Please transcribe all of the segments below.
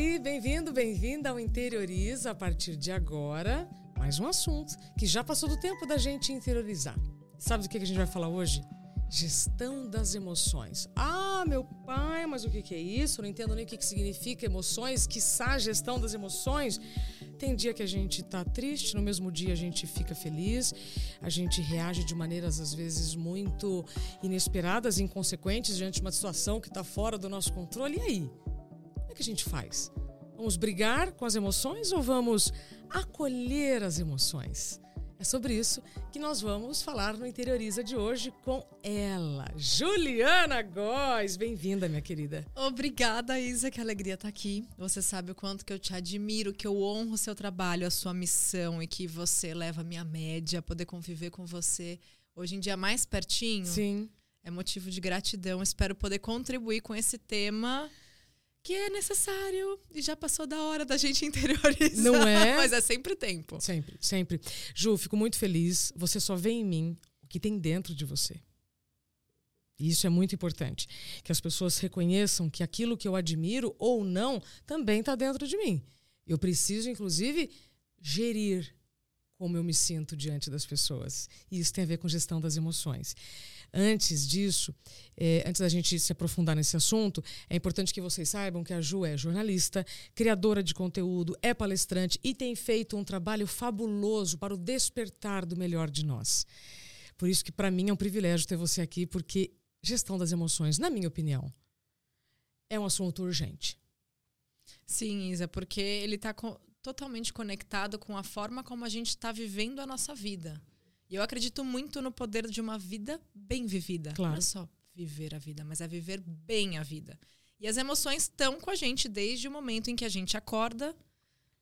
aí, bem-vindo, bem-vinda ao Interioriza. A partir de agora, mais um assunto que já passou do tempo da gente interiorizar. Sabe do que a gente vai falar hoje? Gestão das emoções. Ah, meu pai, mas o que é isso? não entendo nem o que significa emoções, que gestão das emoções. Tem dia que a gente tá triste, no mesmo dia a gente fica feliz, a gente reage de maneiras às vezes muito inesperadas inconsequentes diante de uma situação que está fora do nosso controle. E aí? Que a gente faz? Vamos brigar com as emoções ou vamos acolher as emoções? É sobre isso que nós vamos falar no Interioriza de hoje com ela, Juliana Góes. Bem-vinda, minha querida. Obrigada, Isa, que alegria estar aqui. Você sabe o quanto que eu te admiro, que eu honro o seu trabalho, a sua missão e que você leva a minha média, poder conviver com você hoje em dia mais pertinho. Sim. É motivo de gratidão. Espero poder contribuir com esse tema que é necessário e já passou da hora da gente interiorizar. Não é? Mas é sempre tempo. Sempre, sempre. Ju, fico muito feliz. Você só vê em mim o que tem dentro de você. E isso é muito importante. Que as pessoas reconheçam que aquilo que eu admiro ou não também está dentro de mim. Eu preciso, inclusive, gerir como eu me sinto diante das pessoas. E isso tem a ver com gestão das emoções. Antes disso, é, antes da gente se aprofundar nesse assunto, é importante que vocês saibam que a Ju é jornalista, criadora de conteúdo, é palestrante e tem feito um trabalho fabuloso para o despertar do melhor de nós. Por isso que para mim é um privilégio ter você aqui, porque gestão das emoções, na minha opinião, é um assunto urgente. Sim, Isa, porque ele está co totalmente conectado com a forma como a gente está vivendo a nossa vida. E eu acredito muito no poder de uma vida bem vivida. Claro. Não é só viver a vida, mas é viver bem a vida. E as emoções estão com a gente desde o momento em que a gente acorda,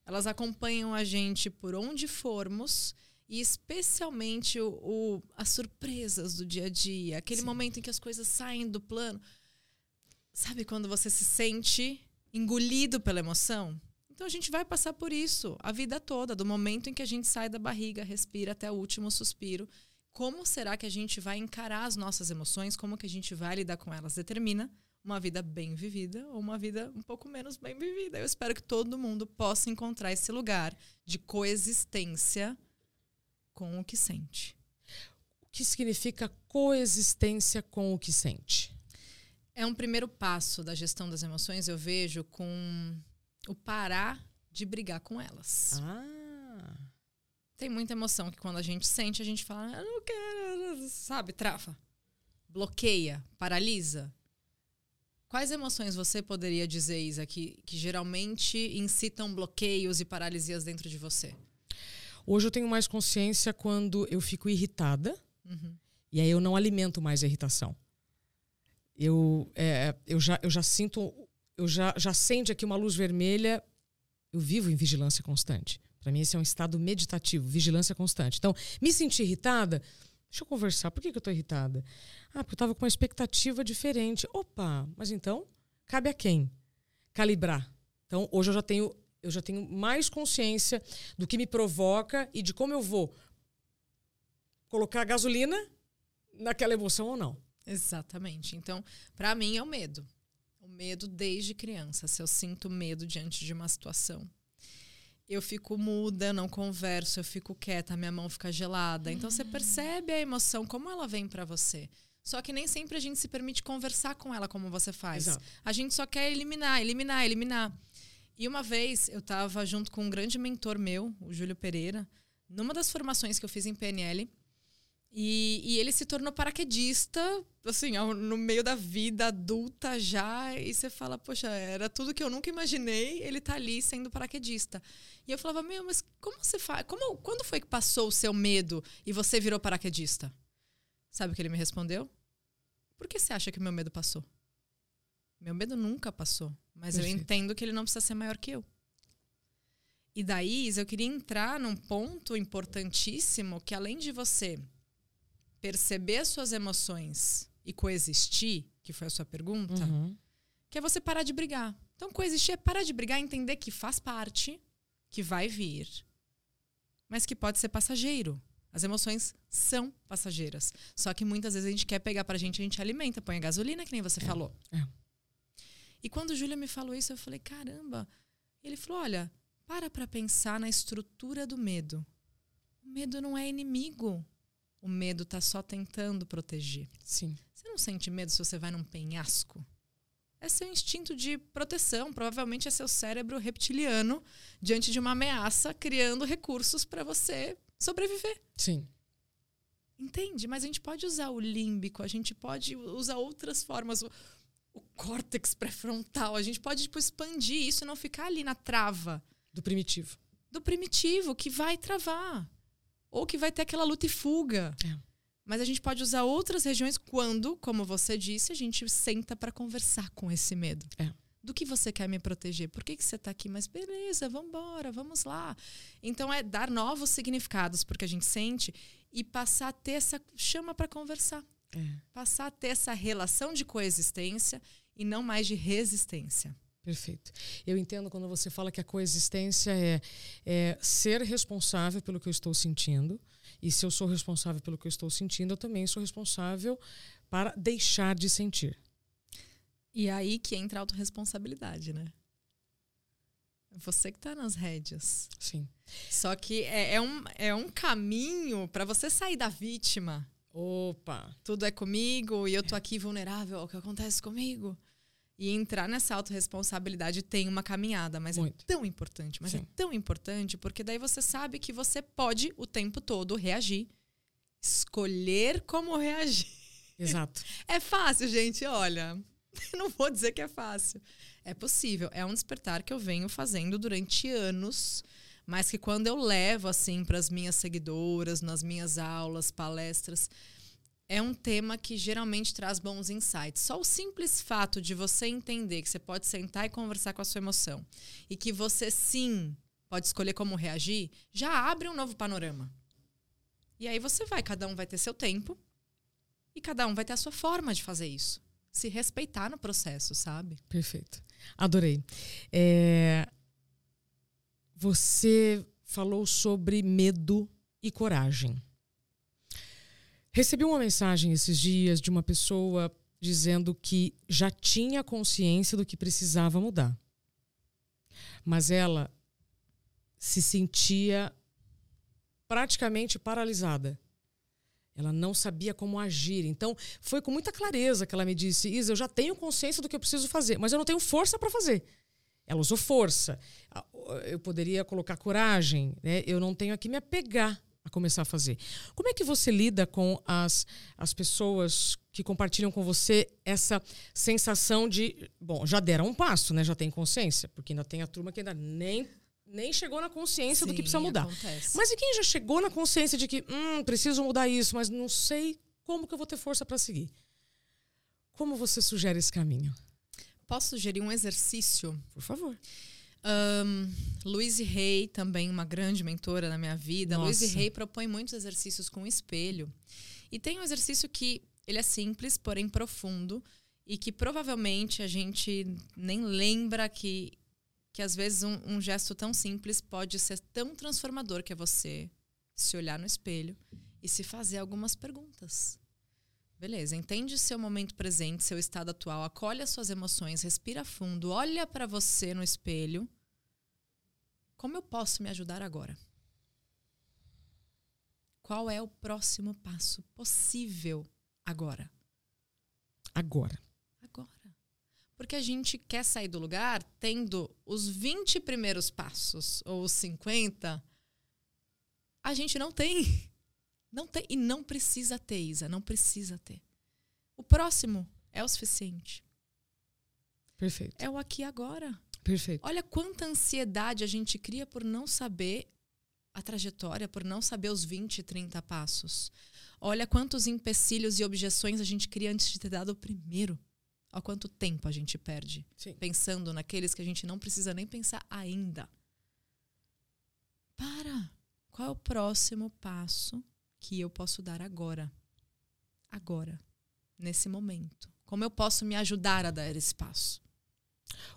elas acompanham a gente por onde formos e especialmente o, o as surpresas do dia a dia, aquele Sim. momento em que as coisas saem do plano. Sabe quando você se sente engolido pela emoção? Então a gente vai passar por isso a vida toda, do momento em que a gente sai da barriga, respira até o último suspiro. Como será que a gente vai encarar as nossas emoções? Como que a gente vai lidar com elas? Determina uma vida bem vivida ou uma vida um pouco menos bem vivida. Eu espero que todo mundo possa encontrar esse lugar de coexistência com o que sente. O que significa coexistência com o que sente? É um primeiro passo da gestão das emoções, eu vejo, com o parar de brigar com elas. Ah. Tem muita emoção que quando a gente sente, a gente fala, eu não quero, sabe, trava. Bloqueia, paralisa. Quais emoções você poderia dizer, Isa, que, que geralmente incitam bloqueios e paralisias dentro de você? Hoje eu tenho mais consciência quando eu fico irritada uhum. e aí eu não alimento mais a irritação. Eu, é, eu, já, eu já sinto eu já, já acende aqui uma luz vermelha, eu vivo em vigilância constante. Para mim, esse é um estado meditativo, vigilância constante. Então, me senti irritada, deixa eu conversar. Por que, que eu estou irritada? Ah, porque eu estava com uma expectativa diferente. Opa, mas então, cabe a quem? Calibrar. Então, hoje eu já tenho, eu já tenho mais consciência do que me provoca e de como eu vou colocar gasolina naquela emoção ou não. Exatamente. Então, para mim é o medo o medo desde criança. Se eu sinto medo diante de uma situação, eu fico muda, não converso, eu fico quieta, minha mão fica gelada. Então você percebe a emoção, como ela vem para você. Só que nem sempre a gente se permite conversar com ela como você faz. Exato. A gente só quer eliminar, eliminar, eliminar. E uma vez eu estava junto com um grande mentor meu, o Júlio Pereira, numa das formações que eu fiz em PNL. E, e, ele se tornou paraquedista, assim, no meio da vida adulta já. E você fala, poxa, era tudo que eu nunca imaginei, ele tá ali sendo paraquedista. E eu falava, meu, mas como você faz? Como, quando foi que passou o seu medo e você virou paraquedista? Sabe o que ele me respondeu? Por que você acha que meu medo passou? Meu medo nunca passou. Mas Perfeito. eu entendo que ele não precisa ser maior que eu. E daí, eu queria entrar num ponto importantíssimo que além de você perceber suas emoções e coexistir, que foi a sua pergunta, uhum. que é você parar de brigar. Então, coexistir é parar de brigar e entender que faz parte, que vai vir, mas que pode ser passageiro. As emoções são passageiras. Só que muitas vezes a gente quer pegar pra gente, a gente alimenta, põe a gasolina, que nem você é. falou. É. E quando Júlia me falou isso, eu falei: caramba, Ele falou: olha, para para pensar na estrutura do medo. O medo não é inimigo. O medo está só tentando proteger. Sim. Você não sente medo se você vai num penhasco? É seu instinto de proteção. Provavelmente é seu cérebro reptiliano diante de uma ameaça, criando recursos para você sobreviver. Sim. Entende? Mas a gente pode usar o límbico, a gente pode usar outras formas, o, o córtex pré-frontal, a gente pode tipo, expandir isso e não ficar ali na trava. Do primitivo. Do primitivo, que vai travar. Ou que vai ter aquela luta e fuga. É. Mas a gente pode usar outras regiões quando, como você disse, a gente senta para conversar com esse medo. É. Do que você quer me proteger? Por que, que você está aqui? Mas beleza, vamos embora, vamos lá. Então é dar novos significados porque a gente sente e passar a ter essa chama para conversar. É. Passar a ter essa relação de coexistência e não mais de resistência. Perfeito. Eu entendo quando você fala que a coexistência é, é, ser responsável pelo que eu estou sentindo. E se eu sou responsável pelo que eu estou sentindo, eu também sou responsável para deixar de sentir. E aí que entra a autorresponsabilidade, né? Você que está nas rédeas. Sim. Só que é, é um, é um caminho para você sair da vítima. Opa! Tudo é comigo e eu tô aqui vulnerável ao que acontece comigo. E entrar nessa autorresponsabilidade tem uma caminhada, mas Muito. é tão importante. Mas é Sim. tão importante porque daí você sabe que você pode o tempo todo reagir. Escolher como reagir. Exato. É fácil, gente, olha. Não vou dizer que é fácil. É possível. É um despertar que eu venho fazendo durante anos, mas que quando eu levo assim para as minhas seguidoras, nas minhas aulas, palestras, é um tema que geralmente traz bons insights. Só o simples fato de você entender que você pode sentar e conversar com a sua emoção e que você sim pode escolher como reagir, já abre um novo panorama. E aí você vai, cada um vai ter seu tempo e cada um vai ter a sua forma de fazer isso. Se respeitar no processo, sabe? Perfeito. Adorei. É, Você falou sobre medo e coragem. Recebi uma mensagem esses dias de uma pessoa dizendo que já tinha consciência do que precisava mudar. Mas ela se sentia praticamente paralisada. Ela não sabia como agir. Então, foi com muita clareza que ela me disse: Isa, eu já tenho consciência do que eu preciso fazer, mas eu não tenho força para fazer. Ela usou força. Ah, Eu poderia colocar coragem. Né? Eu não tenho a que me apegar a começar a fazer. Como é que você lida com as, as pessoas que compartilham com você essa sensação de, bom, já deram um passo, né? Já tem consciência, porque ainda tem a turma que ainda nem nem chegou na consciência do que precisa mudar. Acontece. Mas e quem já chegou na consciência de que, hum, preciso mudar isso, mas não sei como que eu vou ter força para seguir? Como você sugere esse caminho? Posso sugerir um exercício? Por favor. Um, Louise Hay, também uma grande mentora na minha vida. Nossa. Louise Hay propõe muitos exercícios com espelho. E tem um exercício que ele é simples, porém profundo, e que provavelmente a gente nem lembra que, que às vezes um, um gesto tão simples pode ser tão transformador que é você se olhar no espelho e se fazer algumas perguntas. Beleza, entende seu momento presente, seu estado atual, acolhe as suas emoções, respira fundo, olha para você no espelho. Como eu posso me ajudar agora? Qual é o próximo passo possível agora? Agora. Agora. Porque a gente quer sair do lugar tendo os 20 primeiros passos ou os 50. A gente não tem. Não tem. E não precisa ter, Isa. Não precisa ter. O próximo é o suficiente. Perfeito. É o aqui e agora. Perfeito. Olha quanta ansiedade a gente cria por não saber a trajetória, por não saber os 20, 30 passos. Olha quantos empecilhos e objeções a gente cria antes de ter dado o primeiro. Olha quanto tempo a gente perde Sim. pensando naqueles que a gente não precisa nem pensar ainda. Para! Qual é o próximo passo que eu posso dar agora? Agora. Nesse momento. Como eu posso me ajudar a dar esse passo?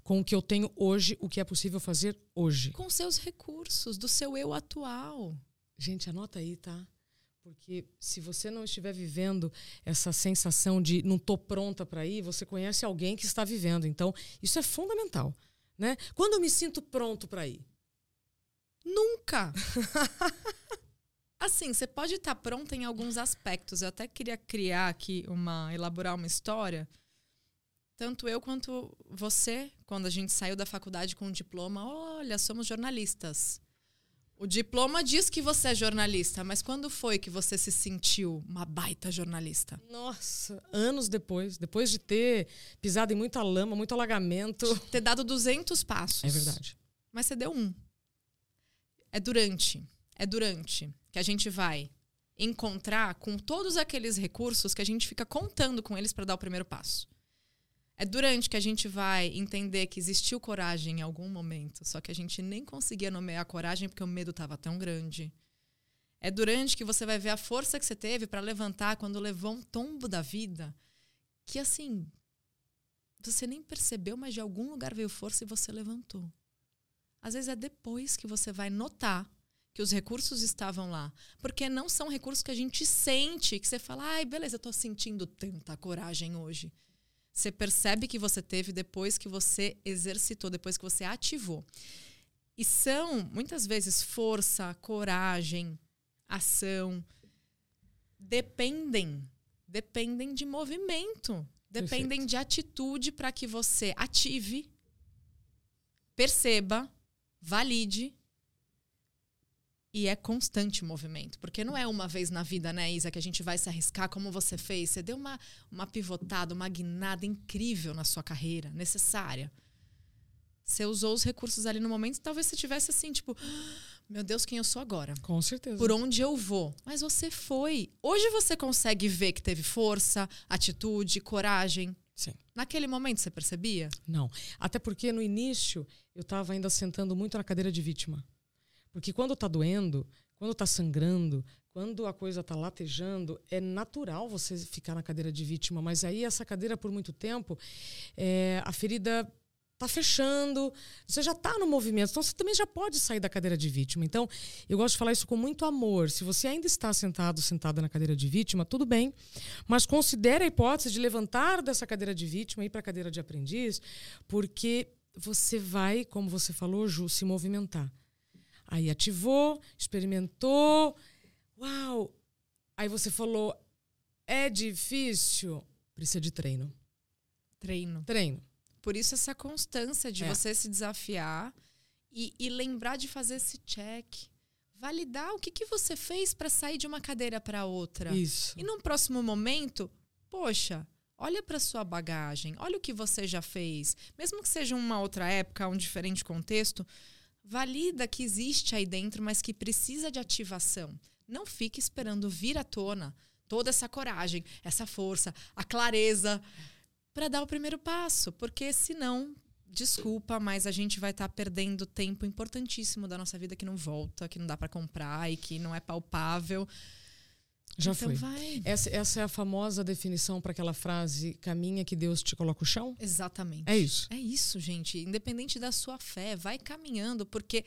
Com o que eu tenho hoje, o que é possível fazer hoje. Com seus recursos, do seu eu atual. Gente, anota aí, tá? Porque se você não estiver vivendo essa sensação de não tô pronta para ir, você conhece alguém que está vivendo. Então, isso é fundamental. Né? Quando eu me sinto pronto para ir? Nunca! assim, você pode estar tá pronta em alguns aspectos. Eu até queria criar aqui uma. elaborar uma história. Tanto eu quanto você, quando a gente saiu da faculdade com um diploma, olha, somos jornalistas. O diploma diz que você é jornalista, mas quando foi que você se sentiu uma baita jornalista? Nossa, anos depois, depois de ter pisado em muita lama, muito alagamento, ter dado 200 passos. É verdade. Mas você deu um. É durante, é durante que a gente vai encontrar com todos aqueles recursos que a gente fica contando com eles para dar o primeiro passo. É durante que a gente vai entender que existiu coragem em algum momento, só que a gente nem conseguia nomear a coragem porque o medo estava tão grande. É durante que você vai ver a força que você teve para levantar quando levou um tombo da vida, que assim, você nem percebeu, mas de algum lugar veio força e você levantou. Às vezes é depois que você vai notar que os recursos estavam lá. Porque não são recursos que a gente sente, que você fala, ai, beleza, eu estou sentindo tanta coragem hoje. Você percebe que você teve depois que você exercitou, depois que você ativou. E são, muitas vezes, força, coragem, ação. Dependem. Dependem de movimento. Dependem Perfeito. de atitude para que você ative, perceba, valide e é constante movimento. Porque não é uma vez na vida, né, Isa, que a gente vai se arriscar como você fez. Você deu uma, uma pivotada, uma guinada incrível na sua carreira, necessária. Você usou os recursos ali no momento talvez você tivesse assim, tipo, meu Deus, quem eu sou agora? Com certeza. Por onde eu vou? Mas você foi. Hoje você consegue ver que teve força, atitude, coragem. Sim. Naquele momento você percebia? Não. Até porque no início eu estava ainda sentando muito na cadeira de vítima. Porque quando está doendo, quando está sangrando, quando a coisa está latejando, é natural você ficar na cadeira de vítima. Mas aí essa cadeira, por muito tempo, é, a ferida está fechando, você já está no movimento, então você também já pode sair da cadeira de vítima. Então, eu gosto de falar isso com muito amor. Se você ainda está sentado, sentada na cadeira de vítima, tudo bem, mas considere a hipótese de levantar dessa cadeira de vítima e ir para a cadeira de aprendiz, porque você vai, como você falou, Ju, se movimentar. Aí ativou, experimentou. Uau! Aí você falou: é difícil? Precisa de treino. Treino. Treino. Por isso, essa constância de é. você se desafiar e, e, lembrar de fazer esse check. Validar o que, que você fez para sair de uma cadeira para outra. Isso. E num próximo momento, poxa, olha para sua bagagem, olha o que você já fez. Mesmo que seja uma outra época, um diferente contexto, valida que existe aí dentro, mas que precisa de ativação. Não fique esperando vir à tona toda essa coragem, essa força, a clareza para dar o primeiro passo, porque senão, desculpa, mas a gente vai estar tá perdendo tempo importantíssimo da nossa vida que não volta, que não dá para comprar e que não é palpável. Já então foi. Vai. Essa, essa é a famosa definição para aquela frase: caminha que Deus te coloca o chão? Exatamente. É isso. É isso, gente. Independente da sua fé, vai caminhando, porque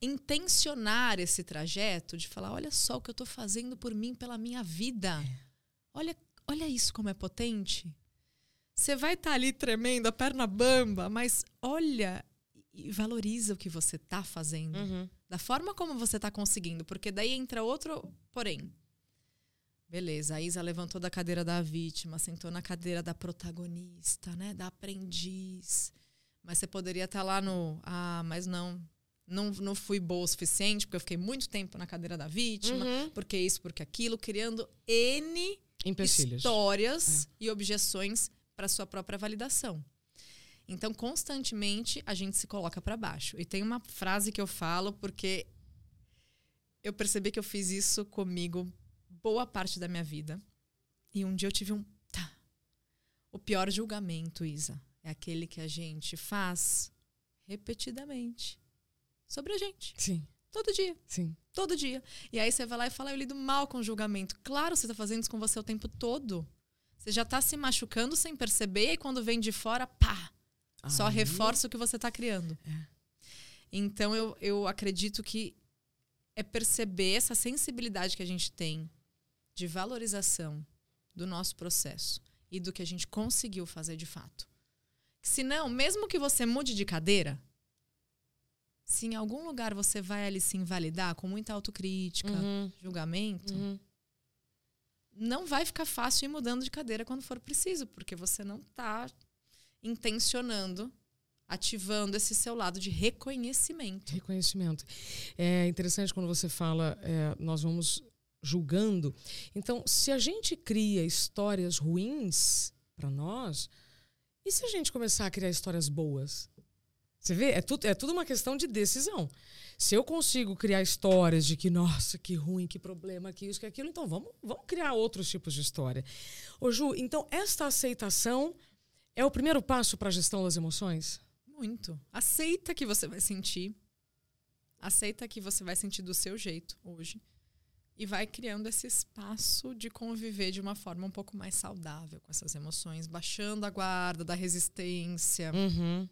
intencionar esse trajeto de falar: olha só o que eu estou fazendo por mim, pela minha vida. É. Olha, olha isso como é potente. Você vai estar tá ali tremendo, a perna bamba, mas olha e valoriza o que você está fazendo. Uhum. Da forma como você está conseguindo. Porque daí entra outro porém. Beleza, a Isa levantou da cadeira da vítima, sentou na cadeira da protagonista, né? Da aprendiz. Mas você poderia estar lá no. Ah, mas não. Não, não fui boa o suficiente, porque eu fiquei muito tempo na cadeira da vítima, uhum. porque isso, porque aquilo, criando N histórias é. e objeções para sua própria validação. Então, constantemente, a gente se coloca para baixo. E tem uma frase que eu falo, porque eu percebi que eu fiz isso comigo boa parte da minha vida. E um dia eu tive um. Tá. O pior julgamento, Isa, é aquele que a gente faz repetidamente sobre a gente. Sim. Todo dia. Sim. Todo dia. E aí você vai lá e fala, eu lido mal com julgamento. Claro, você está fazendo isso com você o tempo todo. Você já está se machucando sem perceber, e quando vem de fora, pá! Só reforça o que você está criando. É. Então eu, eu acredito que é perceber essa sensibilidade que a gente tem de valorização do nosso processo e do que a gente conseguiu fazer de fato. Se não, mesmo que você mude de cadeira, se em algum lugar você vai ali se invalidar com muita autocrítica, Uhum. julgamento, Uhum. não vai ficar fácil ir mudando de cadeira quando for preciso, porque você não está intencionando, ativando esse seu lado de reconhecimento. Reconhecimento. É interessante quando você fala, é, nós vamos julgando. Então, se a gente cria histórias ruins para nós, e se a gente começar a criar histórias boas? Você vê? É tudo, é tudo uma questão de decisão. Se eu consigo criar histórias de que, nossa, que ruim, que problema, que isso, que aquilo, então vamos, vamos criar outros tipos de história. Ô, Ju, então esta aceitação é o primeiro passo para a gestão das emoções? Muito. Aceita que você vai sentir. Aceita que você vai sentir do seu jeito hoje. E vai criando esse espaço de conviver de uma forma um pouco mais saudável com essas emoções, baixando a guarda da resistência. Uhum.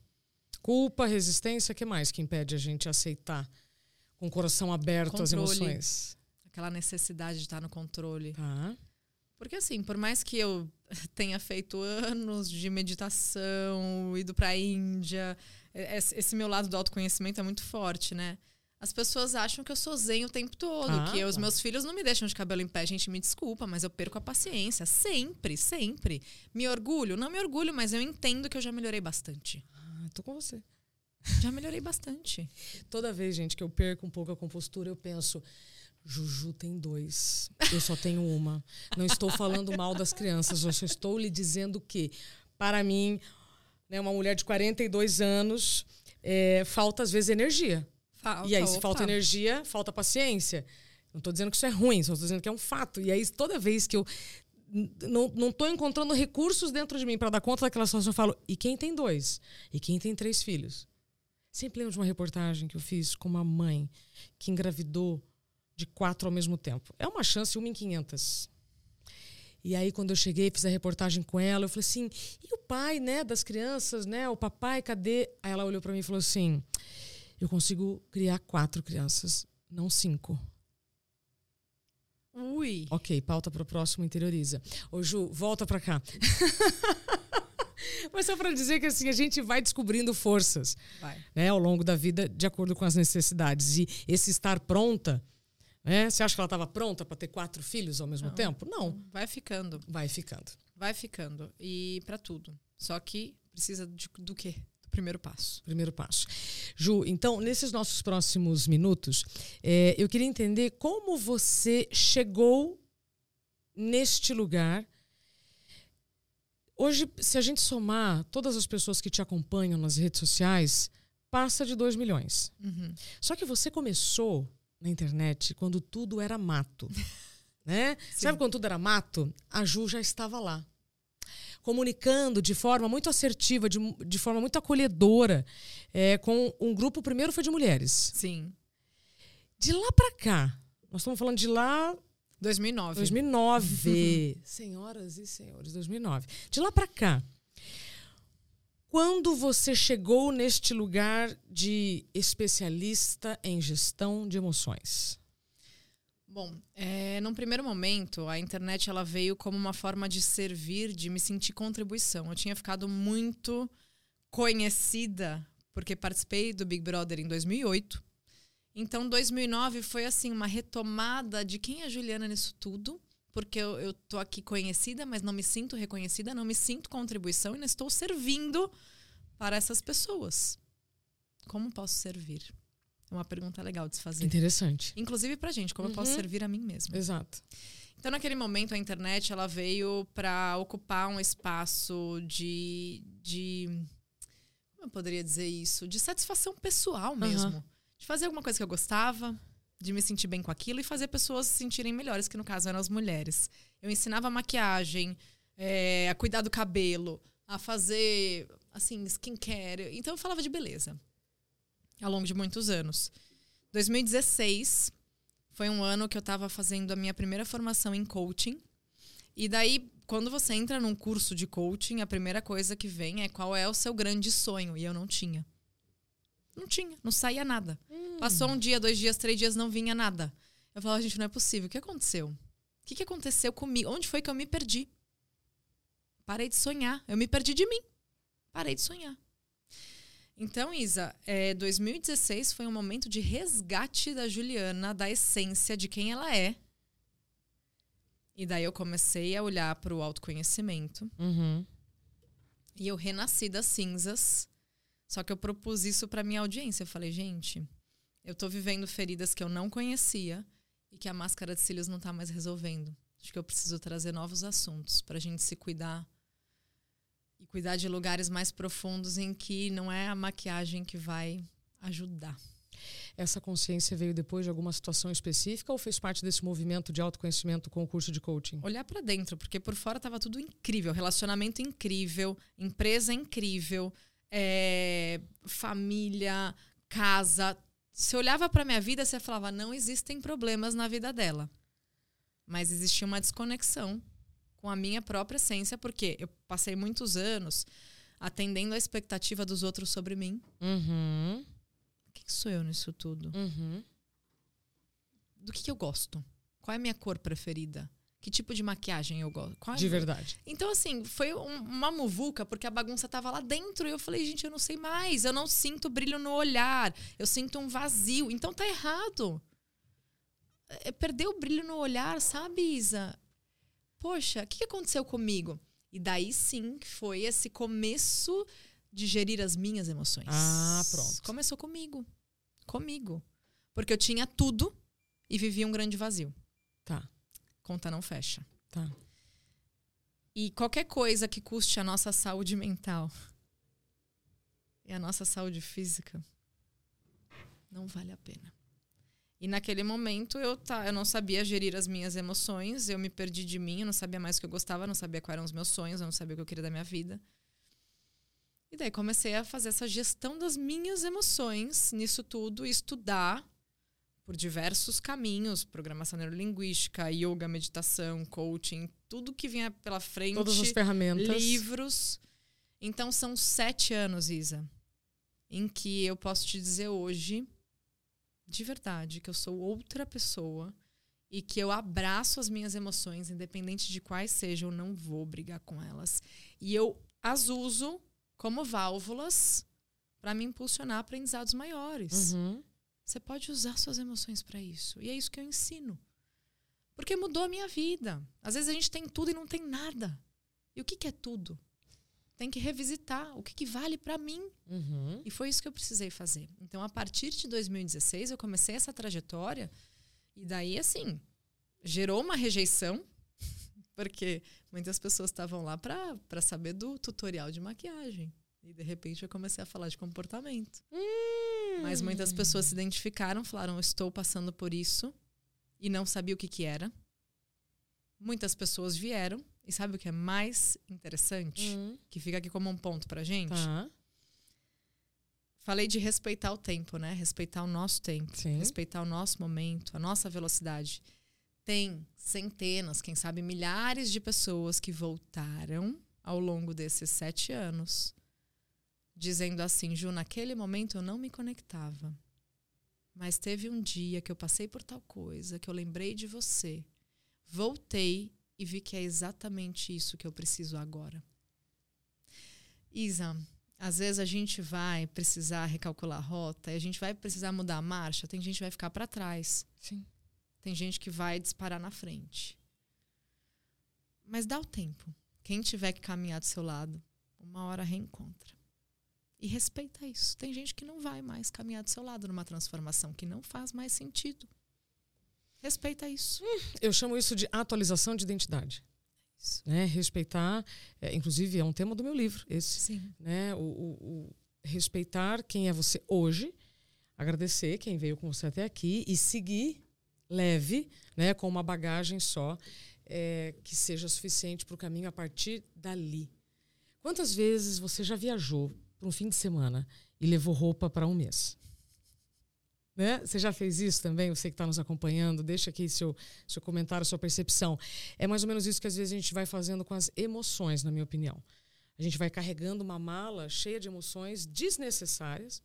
Culpa, resistência, o que mais que impede a gente aceitar com o coração aberto as Controle. emoções? Aquela necessidade de estar no controle. Tá. Porque assim, por mais que eu tenha feito anos de meditação, ido pra Índia, e- esse esse meu lado do autoconhecimento é muito forte, né? As pessoas acham que eu sou zen o tempo todo, Ah, que os claro. meus filhos não me deixam de cabelo em pé. Gente, me desculpa, mas eu perco a paciência. Sempre, sempre. Me orgulho? Não me orgulho, mas eu entendo que eu já melhorei bastante. Ah, tô com você. Já melhorei bastante. Toda vez, gente, que eu perco um pouco a compostura, eu penso. Juju tem dois. Eu só tenho uma. Não estou falando mal das crianças, eu só estou lhe dizendo que, para mim, né, uma mulher de 42 anos, é, falta às vezes energia. Falta, E aí, se opa. falta energia, falta paciência. Não estou dizendo que isso é ruim, só estou dizendo que é um fato. E aí, toda vez que eu não não estou encontrando recursos dentro de mim para dar conta daquela situação, eu falo: e quem tem dois? E quem tem três filhos? Sempre lembro de uma reportagem que eu fiz com uma mãe que engravidou de quatro ao mesmo tempo. É uma chance, uma em 500. E aí, quando eu cheguei, fiz a reportagem com ela, eu falei assim: e o pai, né, das crianças, né? O papai, cadê? Aí ela olhou para mim e falou assim: eu consigo criar quatro crianças, não cinco. Ui. Ok, pauta para o próximo interioriza. Ô Ju, volta para cá. Mas só para dizer que assim a gente vai descobrindo forças, Vai. né, ao longo da vida, de acordo com as necessidades. E esse estar pronta, né? Você acha que ela estava pronta para ter quatro filhos ao mesmo Não. tempo? Não, Vai ficando. vai ficando. Vai ficando. E pra tudo. Só que precisa de- do quê? Primeiro passo. Primeiro passo. Ju, então, nesses nossos próximos minutos, eh, eu queria entender como você chegou neste lugar. Hoje, se a gente somar todas as pessoas que te acompanham nas redes sociais, passa de 2 milhões. Uhum. Só que você começou na internet quando tudo era mato. né? Sabe quando tudo era mato? A Ju já estava lá. Comunicando de forma muito assertiva, de, de forma muito acolhedora, é, com um grupo, primeiro foi de mulheres. Sim. De lá pra cá, nós estamos falando de lá 2009. 2009. Senhoras e senhores, 2009. De lá pra cá, quando você chegou neste lugar de especialista em gestão de emoções? Bom, é, num primeiro momento, a internet ela veio como uma forma de servir, de me sentir contribuição. Eu tinha ficado muito conhecida porque participei do Big Brother em 2008. Então, 2009 foi assim uma retomada de quem é a Juliana nisso tudo, porque eu, eu tô aqui conhecida, mas não me sinto reconhecida, não me sinto contribuição e não estou servindo para essas pessoas. Como posso servir? É uma pergunta legal de se fazer. Interessante. Inclusive pra gente, como eu posso Uhum. servir a mim mesma. Exato. Então, naquele momento, a internet ela veio para ocupar um espaço de, de. Como eu poderia dizer isso? De satisfação pessoal mesmo. De fazer alguma coisa que eu gostava, de me sentir bem com aquilo e fazer pessoas se sentirem melhores, que no caso eram as mulheres. Eu ensinava maquiagem, é, a cuidar do cabelo, a fazer, assim, skincare. Então, eu falava de beleza ao longo de muitos anos. 2016 foi um ano que eu estava fazendo a minha primeira formação em coaching. E daí, quando você entra num curso de coaching, a primeira coisa que vem é qual é o seu grande sonho. E eu não tinha. Não tinha, não saía nada. Passou um dia, dois dias, três dias, não vinha nada. Eu falava, gente, não é possível. O que aconteceu? O que, que aconteceu comigo? Onde foi que eu me perdi? Parei de sonhar. Eu me perdi de mim. Parei de sonhar. Então, Isa, é, 2016 foi um momento de resgate da Juliana, da essência de quem ela é. E daí eu comecei a olhar para o autoconhecimento. Uhum. E eu renasci das cinzas. Só que eu propus isso para minha audiência. Eu falei, gente, eu tô vivendo feridas que eu não conhecia e que a máscara de cílios não tá mais resolvendo. Acho que eu preciso trazer novos assuntos para a gente se cuidar cuidar de lugares mais profundos em que não é a maquiagem que vai ajudar. Essa consciência veio depois de alguma situação específica ou fez parte desse movimento de autoconhecimento com o curso de coaching? Olhar para dentro, porque por fora estava tudo incrível, relacionamento incrível, empresa incrível, é, família, casa. Você olhava para minha vida, você falava não existem problemas na vida dela, mas existia uma desconexão com a minha própria essência, porque eu passei muitos anos atendendo a expectativa dos outros sobre mim. Uhum. Quem sou eu nisso tudo? Uhum. Do que, que eu gosto? Qual é a minha cor preferida? Que tipo de maquiagem eu gosto? Qual é De verdade. Então, assim, foi um- uma muvuca, porque a bagunça tava lá dentro. E eu falei, gente, eu não sei mais. Eu não sinto brilho no olhar. Eu sinto um vazio. Então tá errado. É, perder o brilho no olhar, sabe, Isa? Poxa, o que, aconteceu comigo? E daí sim foi esse começo de gerir as minhas emoções. Ah, pronto. Começou comigo. Comigo. Porque eu tinha tudo e vivia um grande vazio. Tá, Conta não fecha. tá. E qualquer coisa que custe a nossa saúde mental e a nossa saúde física não vale a pena. E naquele momento eu, tá, eu não sabia gerir as minhas emoções, eu me perdi de mim, eu não sabia mais o que eu gostava, eu não sabia quais eram os meus sonhos, eu não sabia o que eu queria da minha vida. E daí comecei a fazer essa gestão das minhas emoções nisso tudo, estudar por diversos caminhos, programação neurolinguística, yoga, meditação, coaching, tudo que vinha pela frente, Todas as ferramentas. livros. Então são sete anos, Isa, em que eu posso te dizer hoje, de verdade, que eu sou outra pessoa e que eu abraço as minhas emoções, independente de quais sejam, eu não vou brigar com elas. E eu as uso como válvulas para me impulsionar a aprendizados maiores. Uhum. Você pode usar suas emoções para isso. E é isso que eu ensino. Porque mudou a minha vida. Às vezes a gente tem tudo e não tem nada. E o que, que é tudo? Tem que revisitar o que, que vale para mim. Uhum. E foi isso que eu precisei fazer. Então, a partir de 2016, eu comecei essa trajetória. E daí, assim, gerou uma rejeição, porque muitas pessoas estavam lá para saber do tutorial de maquiagem. E de repente eu comecei a falar de comportamento. Mas muitas pessoas se identificaram, falaram: estou passando por isso. E não sabia o que, que era. Muitas pessoas vieram. E sabe o que é mais interessante? Hum, Que fica aqui como um ponto pra gente. Tá. Falei de respeitar o tempo, né? Respeitar o nosso tempo. Sim. Respeitar o nosso momento, a nossa velocidade. Tem centenas, quem sabe milhares de pessoas que voltaram ao longo desses sete anos, dizendo assim: Ju, naquele momento eu não me conectava. Mas teve um dia que eu passei por tal coisa, que eu lembrei de você. Voltei e vi que é exatamente isso que eu preciso agora. Isa, às vezes a gente vai precisar recalcular a rota, a gente vai precisar mudar a marcha, tem gente que vai ficar para trás. Sim. Tem gente que vai disparar na frente. Mas dá o tempo. Quem tiver que caminhar do seu lado, uma hora reencontra. E respeita isso. Tem gente que não vai mais caminhar do seu lado numa transformação que não faz mais sentido. Respeita isso. Eu chamo isso de atualização de identidade. Isso. Né? Respeitar, é, inclusive é um tema do meu livro, esse. Sim. Né? O, o- o respeitar quem é você hoje, agradecer quem veio com você até aqui e seguir leve, né? com uma bagagem só, é, que seja suficiente para o caminho a partir dali. Quantas vezes você já viajou para um fim de semana e levou roupa para um mês? Né? Você já fez isso também? Você que está nos acompanhando, deixa aqui seu, seu comentário, sua percepção. É mais ou menos isso que às vezes a gente vai fazendo com as emoções, na minha opinião. A gente vai carregando uma mala cheia de emoções desnecessárias,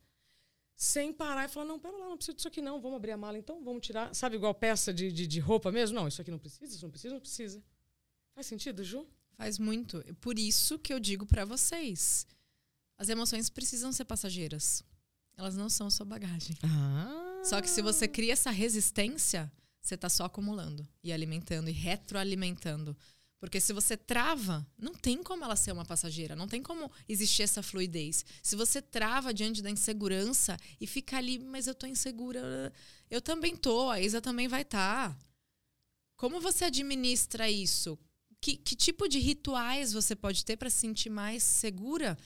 sem parar e falar: não, pera lá, não preciso disso aqui não, vamos abrir a mala então, vamos tirar. Sabe, igual peça de, de, de roupa mesmo? Não, isso aqui não precisa, isso não precisa, não precisa. Faz sentido, Ju? Faz muito. Por isso que eu digo para vocês: As emoções precisam ser passageiras. Elas não são sua bagagem. Ah. Só que se você cria essa resistência, você está só acumulando e alimentando e retroalimentando. Porque se você trava, não tem como ela ser uma passageira, não tem como existir essa fluidez. Se você trava diante da insegurança e fica ali, mas eu tô insegura, eu também tô, a Isa também vai estar. Tá. Como você administra isso? Que, que tipo de rituais você pode ter para se sentir mais segura?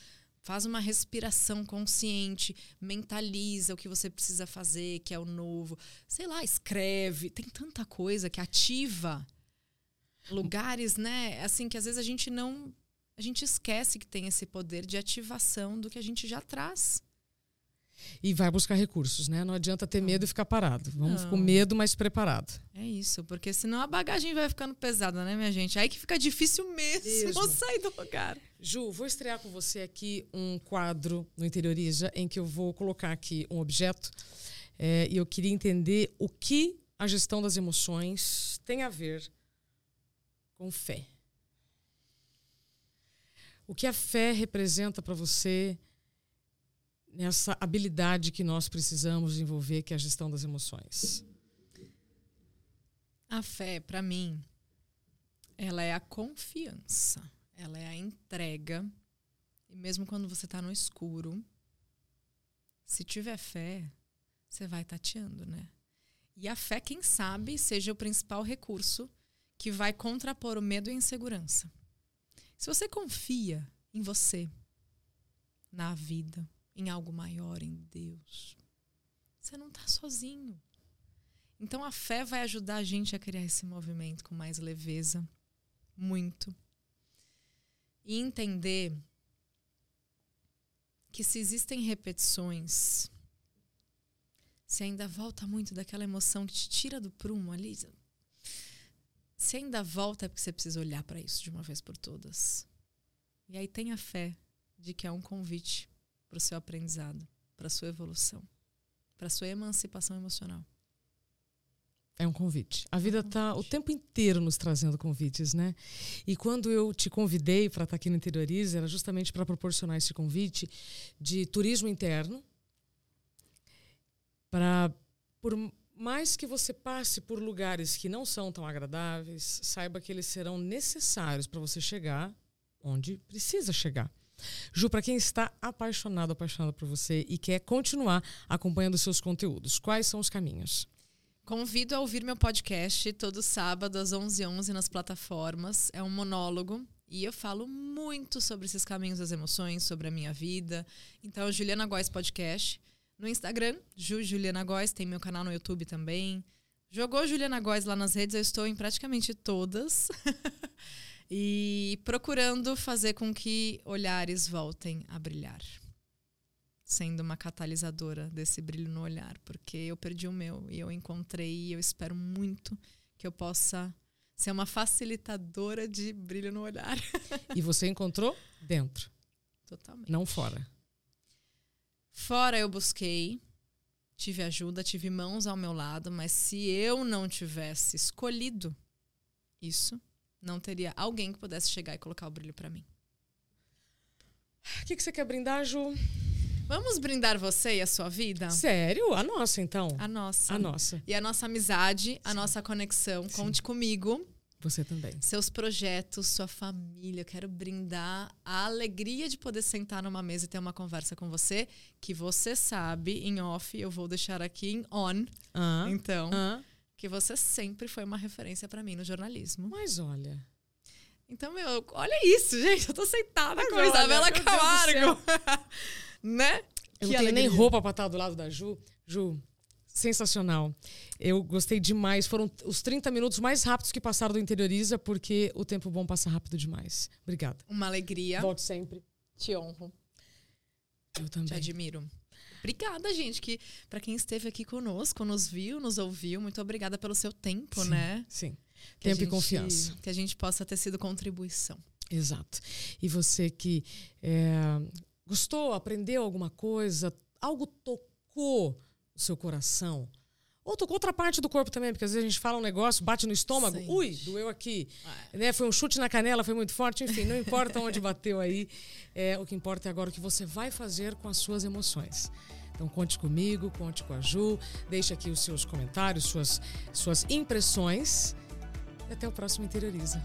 Faz uma respiração consciente, mentaliza o que você precisa fazer, que é o novo. Sei lá, escreve. Tem tanta coisa que ativa lugares, né? Assim que às vezes a gente não a gente esquece que tem esse poder de ativação do que a gente já traz. E vai buscar recursos, né? Não adianta ter medo e ficar parado. Vamos não. com medo, mas preparado. É isso, porque senão a bagagem vai ficando pesada, né, minha gente? Aí que fica difícil mesmo, mesmo. sair do lugar. Ju, vou estrear com você aqui um quadro no Interioriza em que eu vou colocar aqui um objeto é, e eu queria entender o que a gestão das emoções tem a ver com fé. O que a fé representa para você nessa habilidade que nós precisamos desenvolver, que é a gestão das emoções? A fé, para mim, ela é a confiança, ela é a entrega. E mesmo quando você está no escuro, se tiver fé, você vai tateando, né? E a fé, quem sabe, seja o principal recurso que vai contrapor o medo e a insegurança. Se você confia em você, na vida, em algo maior, em Deus, você não está sozinho. Então a fé vai ajudar a gente a criar esse movimento com mais leveza, muito. E entender que se existem repetições, se ainda volta muito daquela emoção que te tira do prumo ali, se ainda volta é porque você precisa olhar para isso de uma vez por todas. E aí tenha fé de que é um convite para o seu aprendizado, para a sua evolução, para a sua emancipação emocional. É um convite. A vida está o tempo inteiro nos trazendo convites, né? E quando eu te convidei para estar tá aqui no Interiorize, era justamente para proporcionar esse convite de turismo interno, para por mais que você passe por lugares que não são tão agradáveis, saiba que eles serão necessários para você chegar onde precisa chegar. Ju, para quem está apaixonado, apaixonada por você e quer continuar acompanhando seus conteúdos, quais são os caminhos? Convido a ouvir meu podcast todo sábado às 11h11 11 nas plataformas. É um monólogo e eu falo muito sobre esses caminhos das emoções, sobre a minha vida. Então, Juliana Góes Podcast no Instagram, Ju Juliana Góes, tem meu canal no YouTube também. Jogou Juliana Góes lá nas redes, eu estou em praticamente todas. e procurando fazer com que olhares voltem a brilhar. Sendo uma catalisadora desse brilho no olhar, porque eu perdi o meu e eu encontrei e eu espero muito que eu possa ser uma facilitadora de brilho no olhar. e você encontrou dentro? Totalmente. Não fora. Fora eu busquei, tive ajuda, tive mãos ao meu lado, mas se eu não tivesse escolhido isso, não teria alguém que pudesse chegar e colocar o brilho para mim. O que, que você quer brindar, Ju? Vamos brindar você e a sua vida? Sério? A nossa, então? A nossa. A nossa. E a nossa amizade, a Sim. nossa conexão. Sim. Conte comigo. Você também. Seus projetos, sua família. Eu quero brindar a alegria de poder sentar numa mesa e ter uma conversa com você, que você sabe, em off, eu vou deixar aqui em on. Ah, então, ah. Que você sempre foi uma referência para mim no jornalismo. Mas olha. Então, meu, olha isso, gente. Eu tô sentada com a Isabela Camargo. né? Eu que não tenho nem roupa pra estar do lado da Ju. Ju, Sensacional. Eu gostei demais. Foram os 30 minutos mais rápidos que passaram do Interioriza, porque o tempo bom passa rápido demais. Obrigada. Uma alegria. Volte sempre. Te honro. Eu também. Te admiro. Obrigada, gente, que para quem esteve aqui conosco, nos viu, nos ouviu, muito obrigada pelo seu tempo, sim, né? Sim. Que tempo gente, e confiança. Que a gente possa ter sido contribuição. Exato. E você que é, gostou, aprendeu alguma coisa, algo tocou o seu coração, Ou com outra parte do corpo também, porque às vezes a gente fala um negócio, bate no estômago, Sim. ui, doeu aqui. É. Né? Foi um chute na canela, foi muito forte, enfim, não importa onde bateu aí. É, o que importa é agora o que você vai fazer com as suas emoções. Então conte comigo, conte com a Ju, deixe aqui os seus comentários, suas, suas impressões. E até o próximo Interioriza.